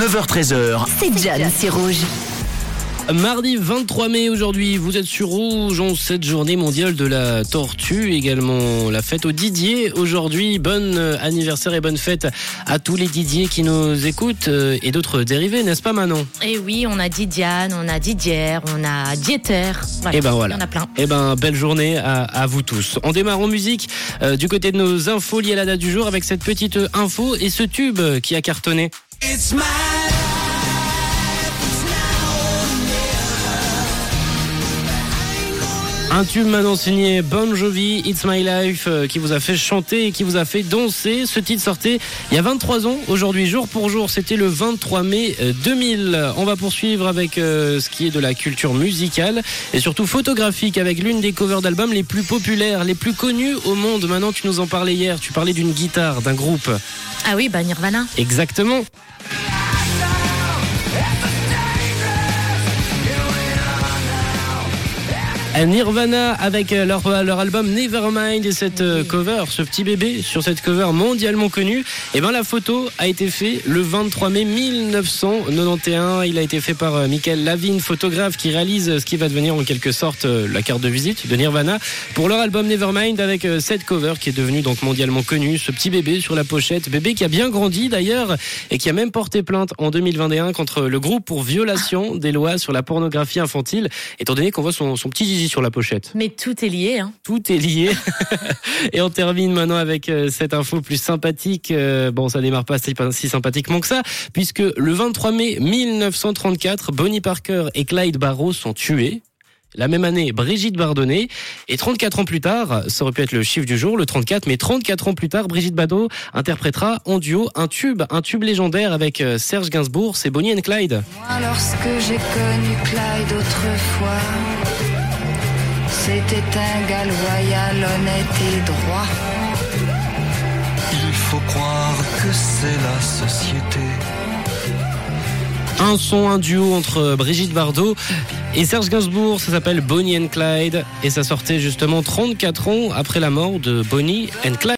9h13h. C'est John, c'est rouge. Mardi 23 mai aujourd'hui, vous êtes sur Rouge en cette journée mondiale de la tortue, également la fête au Didier aujourd'hui. Bon anniversaire et bonne fête à tous les Didier qui nous écoutent euh, et d'autres dérivés, n'est-ce pas Manon? Et oui, on a Didiane, on a Didier, on a Dieter. Voilà, Et ben voilà. En a plein. Eh ben belle journée à, à vous tous. On démarre en musique euh, du côté de nos infos liées à la date du jour avec cette petite info et ce tube qui a cartonné. Un tube maintenant signé Bon Jovi, It's My Life, euh, qui vous a fait chanter et qui vous a fait danser. Ce titre sortait il y a 23 ans, aujourd'hui jour pour jour. C'était le 23 mai euh, 2000. On va poursuivre avec euh, ce qui est de la culture musicale et surtout photographique avec l'une des covers d'albums les plus populaires, les plus connues au monde. Maintenant, tu nous en parlais hier. Tu parlais d'une guitare, d'un groupe. Ah oui, bah Nirvana. Exactement. Nirvana avec euh, leur, leur album Nevermind et cette euh, cover, ce petit bébé sur cette cover mondialement connue. Et ben la photo a été faite le 23 mai 1991. Il a été fait par euh, Michael Lavigne, photographe qui réalise ce qui va devenir en quelque sorte euh, la carte de visite de Nirvana pour leur album Nevermind avec euh, cette cover qui est devenue donc mondialement connue. Ce petit bébé sur la pochette, bébé qui a bien grandi d'ailleurs et qui a même porté plainte en 2021 contre le groupe pour violation des lois sur la pornographie infantile, étant donné qu'on voit son petit sur la pochette. Mais tout est lié. Hein. Tout est lié. Et on termine maintenant avec euh, cette info plus sympathique. Euh, Bon, ça démarre pas si, pas si sympathiquement que ça, puisque le 23 mai 1934, Bonnie Parker et Clyde Barrow sont tués. La même année, Brigitte Bardonnay. Et 34 ans plus tard, ça aurait pu être le chiffre du jour, le 34, mais 34 ans plus tard, Brigitte Bardot interprétera en duo un tube, un tube légendaire avec euh, Serge Gainsbourg, c'est Bonnie and Clyde. Moi, lorsque j'ai connu Clyde autrefois, c'était un gars loyal, honnête et droit. Il faut croire que c'est la société. Un son, un duo entre Brigitte Bardot et Serge Gainsbourg, ça s'appelle Bonnie and Clyde et ça sortait justement 34 ans après la mort de Bonnie and Clyde.